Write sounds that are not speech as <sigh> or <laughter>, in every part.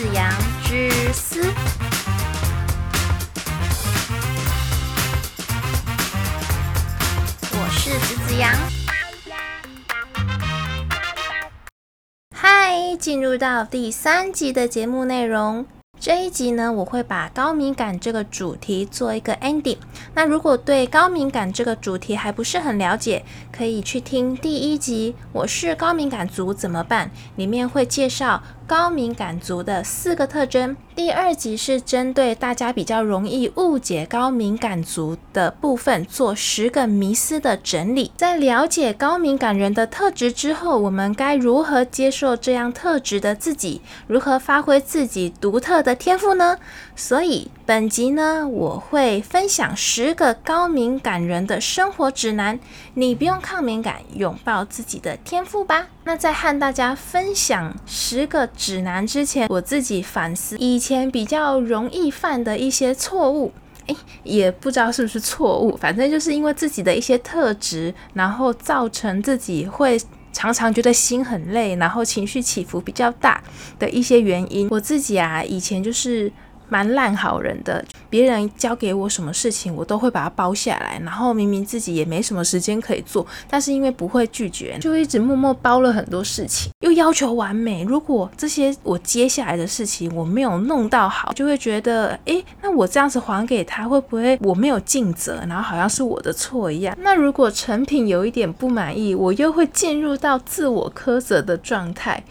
子阳之思。我是子子阳。嗨，进入到第三集的节目内容。这一集呢，我会把高敏感这个主题做一个 ending。那如果对高敏感这个主题还不是很了解，可以去听第一集《我是高敏感族怎么办》，里面会介绍高敏感族的四个特征。第二集是针对大家比较容易误解高敏感族的部分，做十个迷思的整理。在了解高敏感人的特质之后，我们该如何接受这样特质的自己？如何发挥自己独特的天赋呢？所以本集呢，我会分享十个高敏感人的生活指南。你不用抗敏感，拥抱自己的天赋吧。那在和大家分享十个指南之前，我自己反思以前比较容易犯的一些错误。诶，也不知道是不是错误，反正就是因为自己的一些特质，然后造成自己会常常觉得心很累，然后情绪起伏比较大的一些原因。我自己啊，以前就是蛮烂好人的。别人交给我什么事情，我都会把它包下来。然后明明自己也没什么时间可以做，但是因为不会拒绝，就一直默默包了很多事情，又要求完美。如果这些我接下来的事情我没有弄到好，就会觉得，诶，那我这样子还给他，会不会我没有尽责，然后好像是我的错一样？那如果成品有一点不满意，我又会进入到自我苛责的状态。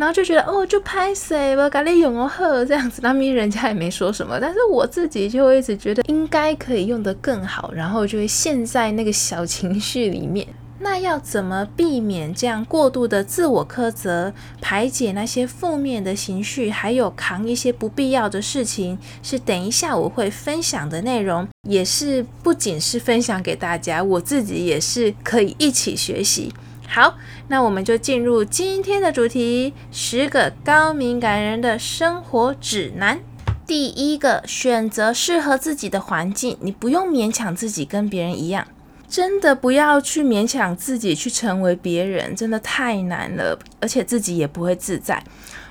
然后就觉得哦，就拍谁吧，咖喱用哦呵这样子，那咪人家也没说什么，但是我自己就会一直觉得应该可以用得更好，然后就会陷在那个小情绪里面。那要怎么避免这样过度的自我苛责，排解那些负面的情绪，还有扛一些不必要的事情，是等一下我会分享的内容，也是不仅是分享给大家，我自己也是可以一起学习。好，那我们就进入今天的主题：十个高敏感人的生活指南。第一个，选择适合自己的环境，你不用勉强自己跟别人一样。真的不要去勉强自己去成为别人，真的太难了，而且自己也不会自在。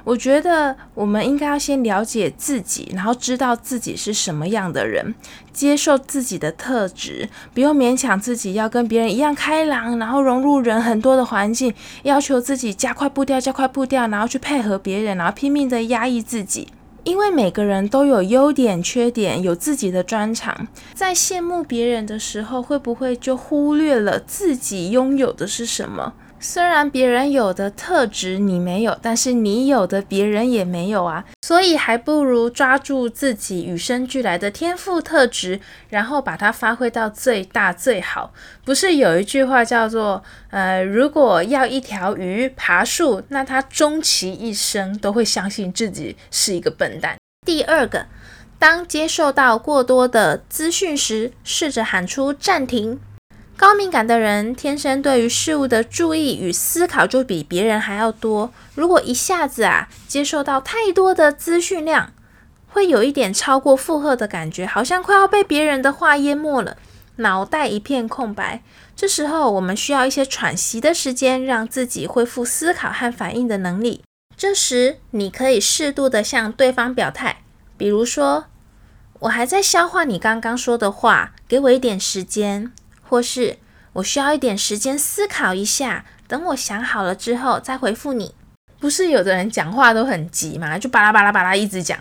我觉得我们应该要先了解自己，然后知道自己是什么样的人，接受自己的特质，不用勉强自己要跟别人一样开朗，然后融入人很多的环境，要求自己加快步调，加快步调，然后去配合别人，然后拼命的压抑自己。因为每个人都有优点、缺点，有自己的专长。在羡慕别人的时候，会不会就忽略了自己拥有的是什么？虽然别人有的特质你没有，但是你有的别人也没有啊。所以还不如抓住自己与生俱来的天赋特质，然后把它发挥到最大最好。不是有一句话叫做“呃，如果要一条鱼爬树，那它终其一生都会相信自己是一个笨蛋。”第二个，当接受到过多的资讯时，试着喊出暂停。高敏感的人天生对于事物的注意与思考就比别人还要多。如果一下子啊接受到太多的资讯量，会有一点超过负荷的感觉，好像快要被别人的话淹没了，脑袋一片空白。这时候我们需要一些喘息的时间，让自己恢复思考和反应的能力。这时你可以适度的向对方表态，比如说：“我还在消化你刚刚说的话，给我一点时间。”或是我需要一点时间思考一下，等我想好了之后再回复你。不是有的人讲话都很急嘛，就巴拉巴拉巴拉一直讲。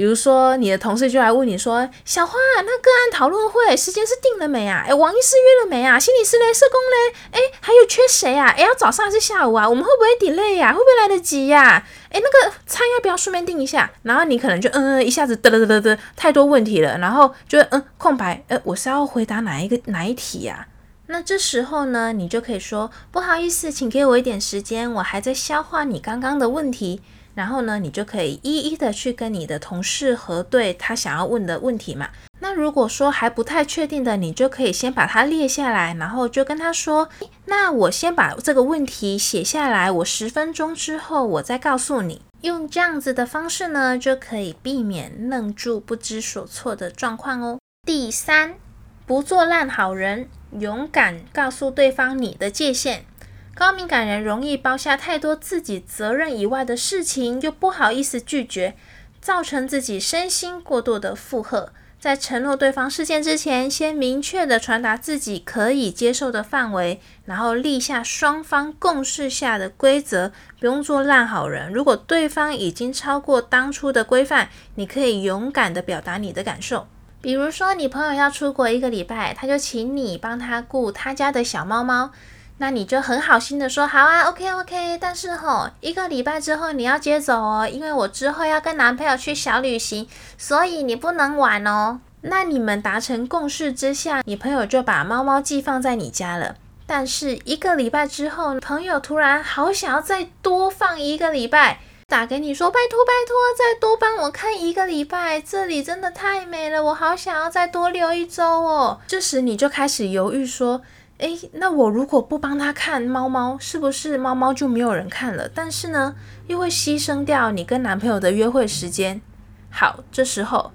比如说你的同事就来问你说：“小花，那个案讨论会时间是定了没啊？诶，王医师约了没啊？心理师嘞，社工嘞？诶，还有缺谁啊？诶，要早上还是下午啊？我们会不会 delay 呀？会不会来得及呀？诶，那个餐要不要顺便订一下？然后你可能就嗯嗯，一下子嘚嘚嘚嘚，太多问题了，然后就嗯空白。呃，我是要回答哪一个哪一题呀？那这时候呢，你就可以说不好意思，请给我一点时间，我还在消化你刚刚的问题。然后呢，你就可以一一的去跟你的同事核对他想要问的问题嘛。那如果说还不太确定的，你就可以先把它列下来，然后就跟他说：“那我先把这个问题写下来，我十分钟之后我再告诉你。”用这样子的方式呢，就可以避免愣住不知所措的状况哦。第三，不做烂好人，勇敢告诉对方你的界限。高敏感人容易包下太多自己责任以外的事情，又不好意思拒绝，造成自己身心过度的负荷。在承诺对方事件之前，先明确的传达自己可以接受的范围，然后立下双方共识下的规则，不用做烂好人。如果对方已经超过当初的规范，你可以勇敢的表达你的感受。比如说，你朋友要出国一个礼拜，他就请你帮他顾他家的小猫猫。那你就很好心的说好啊，OK OK，但是吼一个礼拜之后你要接走哦，因为我之后要跟男朋友去小旅行，所以你不能晚哦。那你们达成共识之下，你朋友就把猫猫寄放在你家了。但是一个礼拜之后，朋友突然好想要再多放一个礼拜，打给你说拜托拜托，再多帮我看一个礼拜，这里真的太美了，我好想要再多留一周哦。这时你就开始犹豫说。诶，那我如果不帮他看猫猫，是不是猫猫就没有人看了？但是呢，又会牺牲掉你跟男朋友的约会时间。好，这时候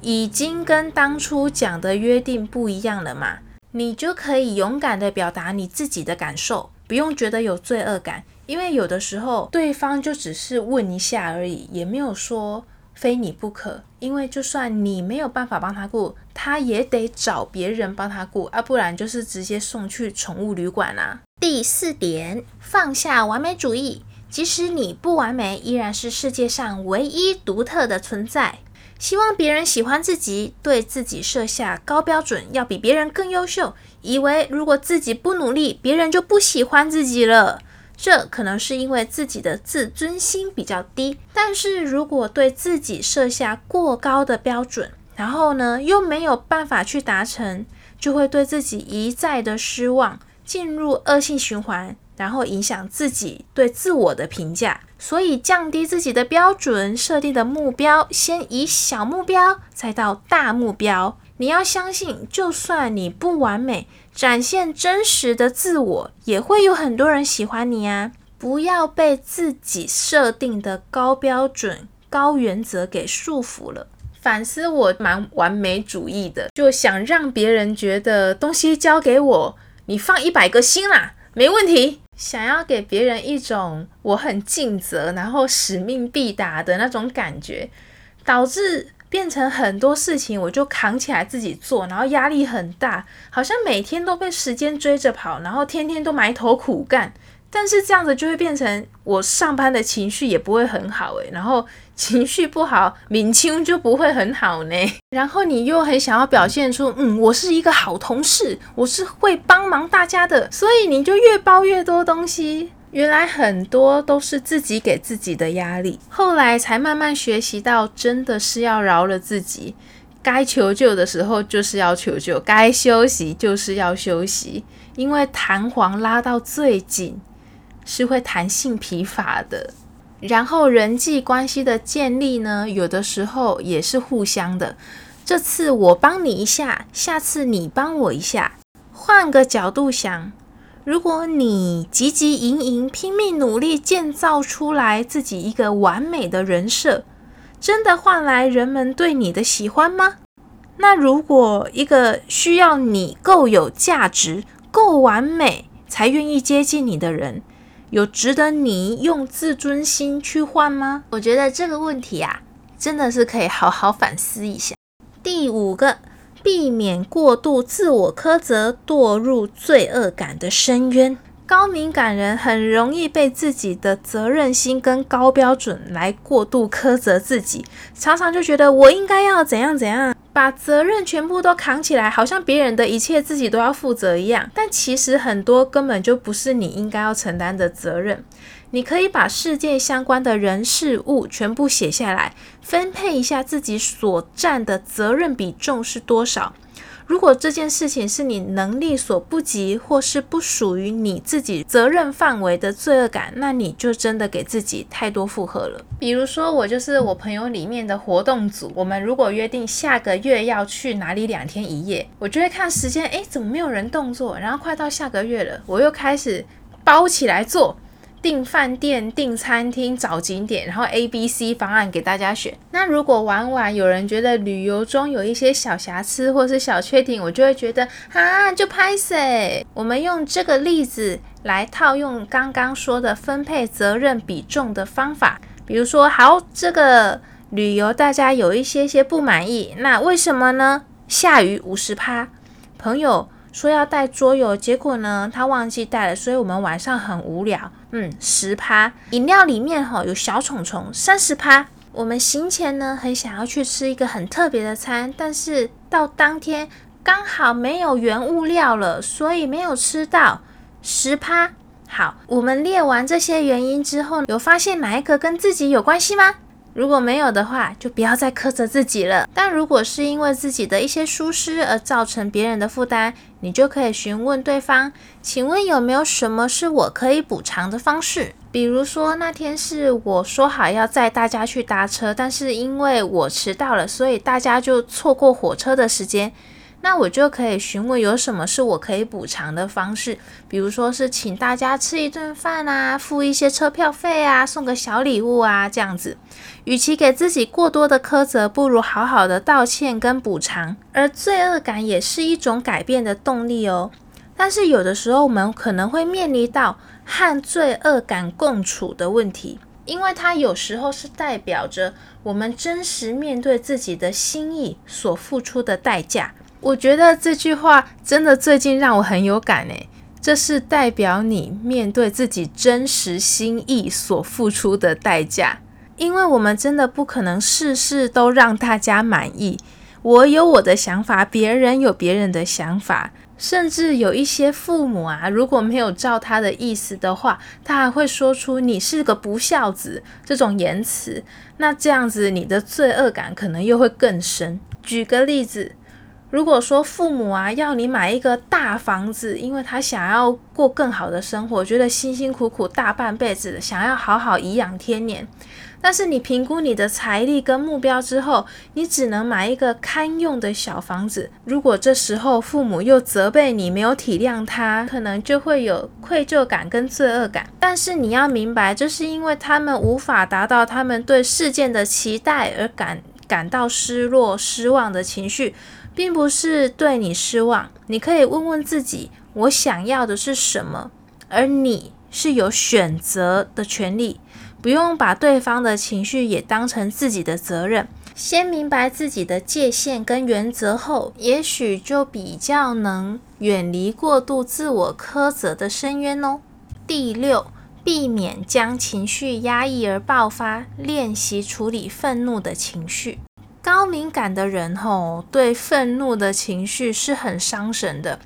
已经跟当初讲的约定不一样了嘛，你就可以勇敢的表达你自己的感受，不用觉得有罪恶感，因为有的时候对方就只是问一下而已，也没有说。非你不可，因为就算你没有办法帮他顾，他也得找别人帮他顾啊，不然就是直接送去宠物旅馆啦。第四点，放下完美主义，即使你不完美，依然是世界上唯一独特的存在。希望别人喜欢自己，对自己设下高标准，要比别人更优秀，以为如果自己不努力，别人就不喜欢自己了。这可能是因为自己的自尊心比较低，但是如果对自己设下过高的标准，然后呢又没有办法去达成，就会对自己一再的失望，进入恶性循环，然后影响自己对自我的评价。所以降低自己的标准，设定的目标，先以小目标，再到大目标。你要相信，就算你不完美。展现真实的自我，也会有很多人喜欢你啊！不要被自己设定的高标准、高原则给束缚了。反思我蛮完美主义的，就想让别人觉得东西交给我，你放一百个心啦，没问题。想要给别人一种我很尽责，然后使命必达的那种感觉，导致。变成很多事情，我就扛起来自己做，然后压力很大，好像每天都被时间追着跑，然后天天都埋头苦干。但是这样子就会变成我上班的情绪也不会很好诶，<laughs> 然后情绪不好，敏清就不会很好呢。然后你又很想要表现出，嗯，我是一个好同事，我是会帮忙大家的，所以你就越包越多东西。原来很多都是自己给自己的压力，后来才慢慢学习到，真的是要饶了自己。该求救的时候就是要求救，该休息就是要休息。因为弹簧拉到最紧是会弹性疲乏的。然后人际关系的建立呢，有的时候也是互相的。这次我帮你一下，下次你帮我一下，换个角度想。如果你汲汲营营、拼命努力建造出来自己一个完美的人设，真的换来人们对你的喜欢吗？那如果一个需要你够有价值、够完美才愿意接近你的人，有值得你用自尊心去换吗？我觉得这个问题啊，真的是可以好好反思一下。第五个。避免过度自我苛责，堕入罪恶感的深渊。高敏感人很容易被自己的责任心跟高标准来过度苛责自己，常常就觉得我应该要怎样怎样，把责任全部都扛起来，好像别人的一切自己都要负责一样。但其实很多根本就不是你应该要承担的责任。你可以把事件相关的人事物全部写下来，分配一下自己所占的责任比重是多少。如果这件事情是你能力所不及，或是不属于你自己责任范围的罪恶感，那你就真的给自己太多负荷了。比如说，我就是我朋友里面的活动组，我们如果约定下个月要去哪里两天一夜，我就会看时间，诶，怎么没有人动作？然后快到下个月了，我又开始包起来做。订饭店、订餐厅、找景点，然后 A、B、C 方案给大家选。那如果玩完有人觉得旅游中有一些小瑕疵或是小缺点，我就会觉得啊，就拍谁。我们用这个例子来套用刚刚说的分配责任比重的方法。比如说，好，这个旅游大家有一些些不满意，那为什么呢？下雨五十趴，朋友说要带桌游，结果呢他忘记带了，所以我们晚上很无聊。嗯，十趴，饮料里面哈有小虫虫，三十趴。我们行前呢很想要去吃一个很特别的餐，但是到当天刚好没有原物料了，所以没有吃到，十趴。好，我们列完这些原因之后，有发现哪一个跟自己有关系吗？如果没有的话，就不要再苛责自己了。但如果是因为自己的一些疏失而造成别人的负担，你就可以询问对方，请问有没有什么是我可以补偿的方式？比如说那天是我说好要载大家去搭车，但是因为我迟到了，所以大家就错过火车的时间。那我就可以询问有什么是我可以补偿的方式，比如说是请大家吃一顿饭啊，付一些车票费啊，送个小礼物啊，这样子。与其给自己过多的苛责，不如好好的道歉跟补偿。而罪恶感也是一种改变的动力哦。但是有的时候我们可能会面临到和罪恶感共处的问题，因为它有时候是代表着我们真实面对自己的心意所付出的代价。我觉得这句话真的最近让我很有感诶，这是代表你面对自己真实心意所付出的代价，因为我们真的不可能事事都让大家满意。我有我的想法，别人有别人的想法，甚至有一些父母啊，如果没有照他的意思的话，他还会说出“你是个不孝子”这种言辞，那这样子你的罪恶感可能又会更深。举个例子。如果说父母啊要你买一个大房子，因为他想要过更好的生活，觉得辛辛苦苦大半辈子，想要好好颐养天年，但是你评估你的财力跟目标之后，你只能买一个堪用的小房子。如果这时候父母又责备你没有体谅他，可能就会有愧疚感跟罪恶感。但是你要明白，这是因为他们无法达到他们对事件的期待而感感到失落、失望的情绪。并不是对你失望，你可以问问自己，我想要的是什么，而你是有选择的权利，不用把对方的情绪也当成自己的责任。先明白自己的界限跟原则后，也许就比较能远离过度自我苛责的深渊哦。第六，避免将情绪压抑而爆发，练习处理愤怒的情绪。高敏感的人吼，对愤怒的情绪是很伤神的。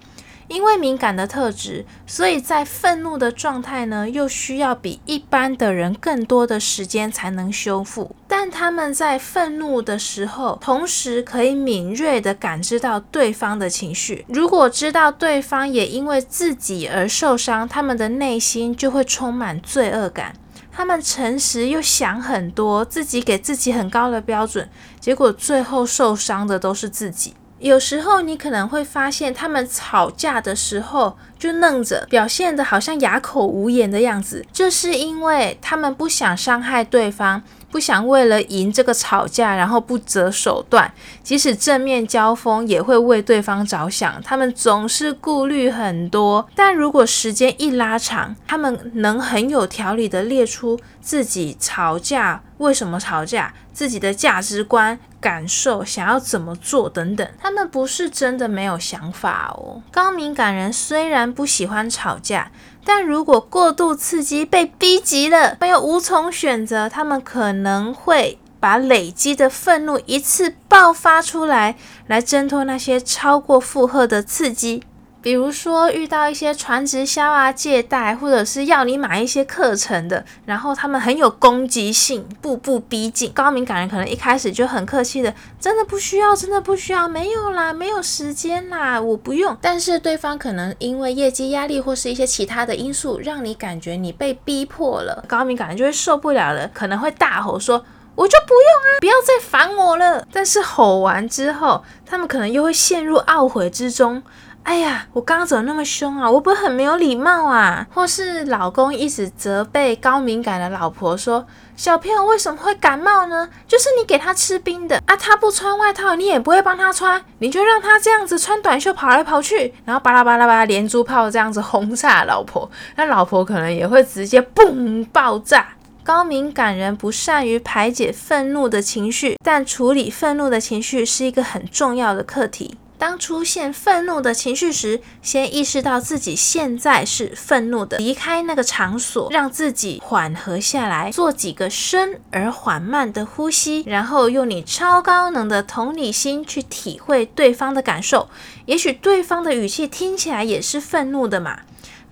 因为敏感的特质，所以在愤怒的状态呢，又需要比一般的人更多的时间才能修复。但他们在愤怒的时候，同时可以敏锐地感知到对方的情绪。如果知道对方也因为自己而受伤，他们的内心就会充满罪恶感。他们诚实又想很多，自己给自己很高的标准，结果最后受伤的都是自己。有时候你可能会发现，他们吵架的时候就愣着，表现的好像哑口无言的样子，这是因为他们不想伤害对方。不想为了赢这个吵架，然后不择手段，即使正面交锋也会为对方着想。他们总是顾虑很多，但如果时间一拉长，他们能很有条理的列出自己吵架为什么吵架，自己的价值观、感受，想要怎么做等等。他们不是真的没有想法哦。高敏感人虽然不喜欢吵架。但如果过度刺激被逼急了，又无从选择，他们可能会把累积的愤怒一次爆发出来，来挣脱那些超过负荷的刺激。比如说遇到一些传直销啊、借贷，或者是要你买一些课程的，然后他们很有攻击性，步步逼近。高敏感人可能一开始就很客气的，真的不需要，真的不需要，没有啦，没有时间啦，我不用。但是对方可能因为业绩压力或是一些其他的因素，让你感觉你被逼迫了，高敏感人就会受不了了，可能会大吼说。我就不用啊！不要再烦我了。但是吼完之后，他们可能又会陷入懊悔之中。哎呀，我刚刚怎么那么凶啊？我不是很没有礼貌啊？或是老公一直责备高敏感的老婆说：“小朋友为什么会感冒呢？就是你给他吃冰的啊，他不穿外套，你也不会帮他穿，你就让他这样子穿短袖跑来跑去，然后巴拉巴拉巴拉连珠炮这样子轰炸老婆，那老婆可能也会直接嘣爆炸。高敏感人不善于排解愤怒的情绪，但处理愤怒的情绪是一个很重要的课题。”当出现愤怒的情绪时，先意识到自己现在是愤怒的，离开那个场所，让自己缓和下来，做几个深而缓慢的呼吸，然后用你超高能的同理心去体会对方的感受。也许对方的语气听起来也是愤怒的嘛。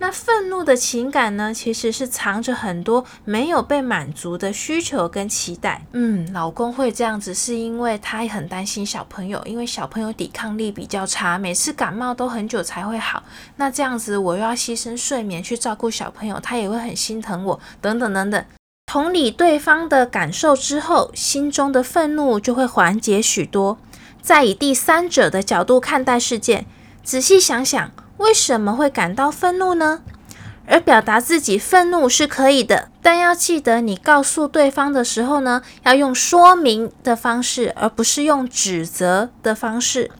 那愤怒的情感呢，其实是藏着很多没有被满足的需求跟期待。嗯，老公会这样子，是因为他很担心小朋友，因为小朋友抵抗力比较差，每次感冒都很久才会好。那这样子，我又要牺牲睡眠去照顾小朋友，他也会很心疼我，等等等等。同理对方的感受之后，心中的愤怒就会缓解许多。再以第三者的角度看待事件，仔细想想。为什么会感到愤怒呢？而表达自己愤怒是可以的，但要记得，你告诉对方的时候呢，要用说明的方式，而不是用指责的方式。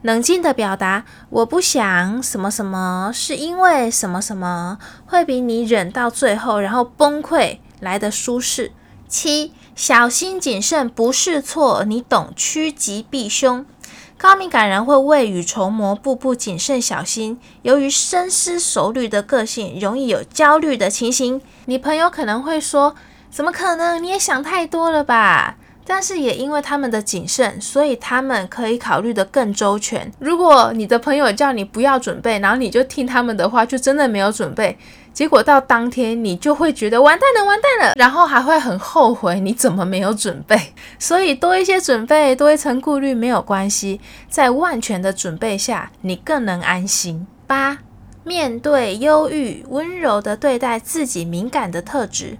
冷静的表达，我不想什么什么，是因为什么什么，会比你忍到最后然后崩溃来的舒适。七，小心谨慎不是错，你懂趋吉避凶。高敏感人会未雨绸缪，步步谨慎小心。由于深思熟虑的个性，容易有焦虑的情形。你朋友可能会说：“怎么可能？你也想太多了吧？”但是也因为他们的谨慎，所以他们可以考虑的更周全。如果你的朋友叫你不要准备，然后你就听他们的话，就真的没有准备。结果到当天，你就会觉得完蛋了，完蛋了，然后还会很后悔你怎么没有准备。<laughs> 所以多一些准备，多一层顾虑没有关系，在万全的准备下，你更能安心。八，面对忧郁，温柔的对待自己敏感的特质。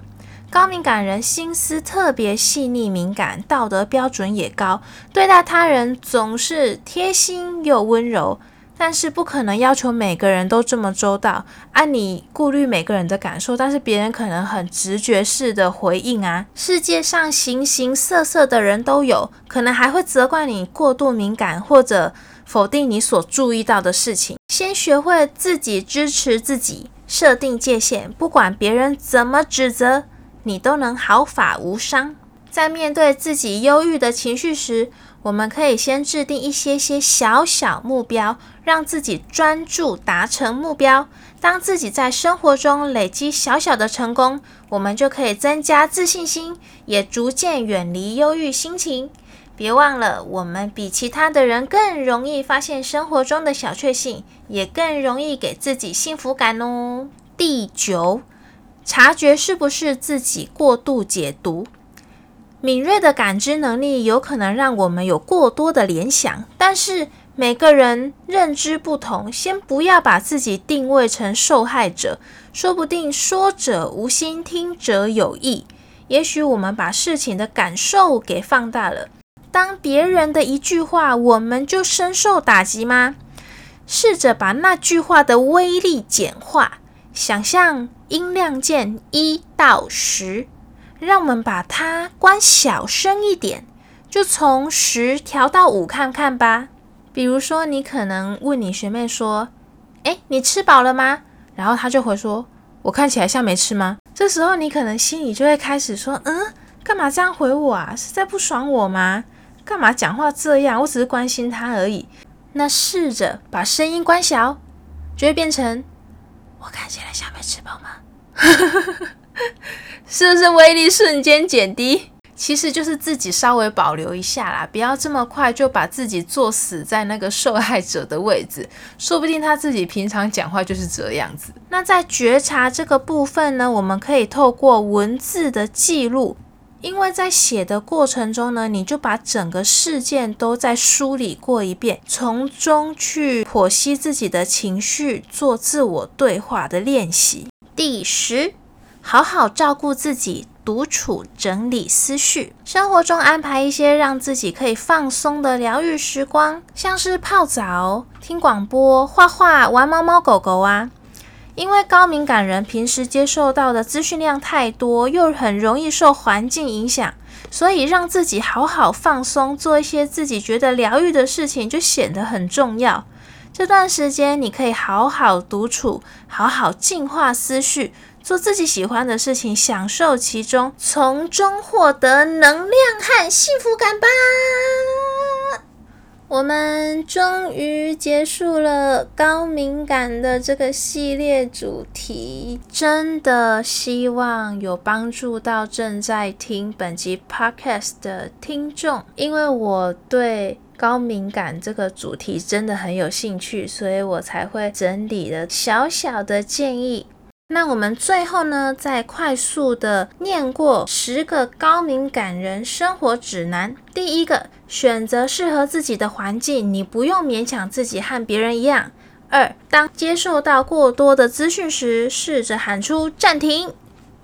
高敏感人心思特别细腻敏感，道德标准也高，对待他人总是贴心又温柔。但是不可能要求每个人都这么周到，按你顾虑每个人的感受，但是别人可能很直觉式的回应啊。世界上形形色色的人都有，可能还会责怪你过度敏感，或者否定你所注意到的事情。先学会自己支持自己，设定界限，不管别人怎么指责，你都能毫发无伤。在面对自己忧郁的情绪时，我们可以先制定一些些小小目标，让自己专注达成目标。当自己在生活中累积小小的成功，我们就可以增加自信心，也逐渐远离忧郁心情。别忘了，我们比其他的人更容易发现生活中的小确幸，也更容易给自己幸福感哦。第九，察觉是不是自己过度解读。敏锐的感知能力有可能让我们有过多的联想，但是每个人认知不同，先不要把自己定位成受害者，说不定说者无心，听者有意。也许我们把事情的感受给放大了，当别人的一句话，我们就深受打击吗？试着把那句话的威力简化，想象音量键一到十。让我们把它关小声一点，就从十调到五看看吧。比如说，你可能问你学妹说：“哎，你吃饱了吗？”然后她就回说：“我看起来像没吃吗？”这时候你可能心里就会开始说：“嗯，干嘛这样回我啊？是在不爽我吗？干嘛讲话这样？我只是关心她而已。”那试着把声音关小，就会变成：“我看起来像没吃饱吗？” <laughs> <laughs> 是不是威力瞬间减低？其实就是自己稍微保留一下啦，不要这么快就把自己坐死在那个受害者的位置。说不定他自己平常讲话就是这样子。那在觉察这个部分呢，我们可以透过文字的记录，因为在写的过程中呢，你就把整个事件都在梳理过一遍，从中去剖析自己的情绪，做自我对话的练习。第十。好好照顾自己，独处整理思绪，生活中安排一些让自己可以放松的疗愈时光，像是泡澡、听广播、画画、玩猫猫狗狗啊。因为高敏感人平时接受到的资讯量太多，又很容易受环境影响，所以让自己好好放松，做一些自己觉得疗愈的事情，就显得很重要。这段时间，你可以好好独处，好好净化思绪，做自己喜欢的事情，享受其中，从中获得能量和幸福感吧。我们终于结束了高敏感的这个系列主题，真的希望有帮助到正在听本集 podcast 的听众，因为我对。高敏感这个主题真的很有兴趣，所以我才会整理了小小的建议。那我们最后呢，再快速的念过十个高敏感人生活指南。第一个，选择适合自己的环境，你不用勉强自己和别人一样。二，当接受到过多的资讯时，试着喊出暂停。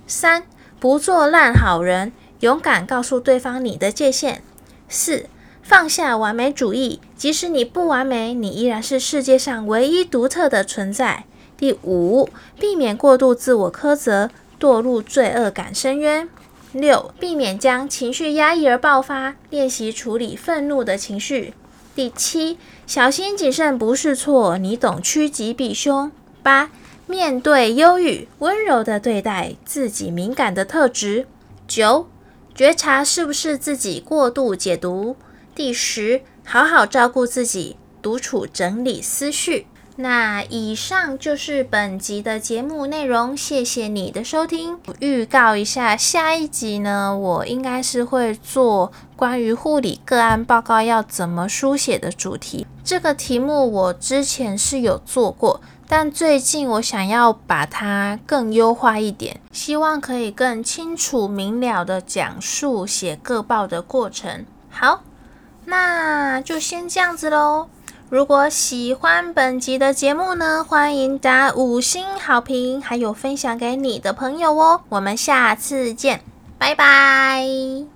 三，不做烂好人，勇敢告诉对方你的界限。四。放下完美主义，即使你不完美，你依然是世界上唯一独特的存在。第五，避免过度自我苛责，堕入罪恶感深渊。六，避免将情绪压抑而爆发，练习处理愤怒的情绪。第七，小心谨慎不是错，你懂趋吉避凶。八，面对忧郁，温柔的对待自己敏感的特质。九，觉察是不是自己过度解读。第十，好好照顾自己，独处整理思绪。那以上就是本集的节目内容，谢谢你的收听。预告一下，下一集呢，我应该是会做关于护理个案报告要怎么书写的主题。这个题目我之前是有做过，但最近我想要把它更优化一点，希望可以更清楚明了的讲述写个报的过程。好。那就先这样子喽。如果喜欢本集的节目呢，欢迎打五星好评，还有分享给你的朋友哦。我们下次见，拜拜。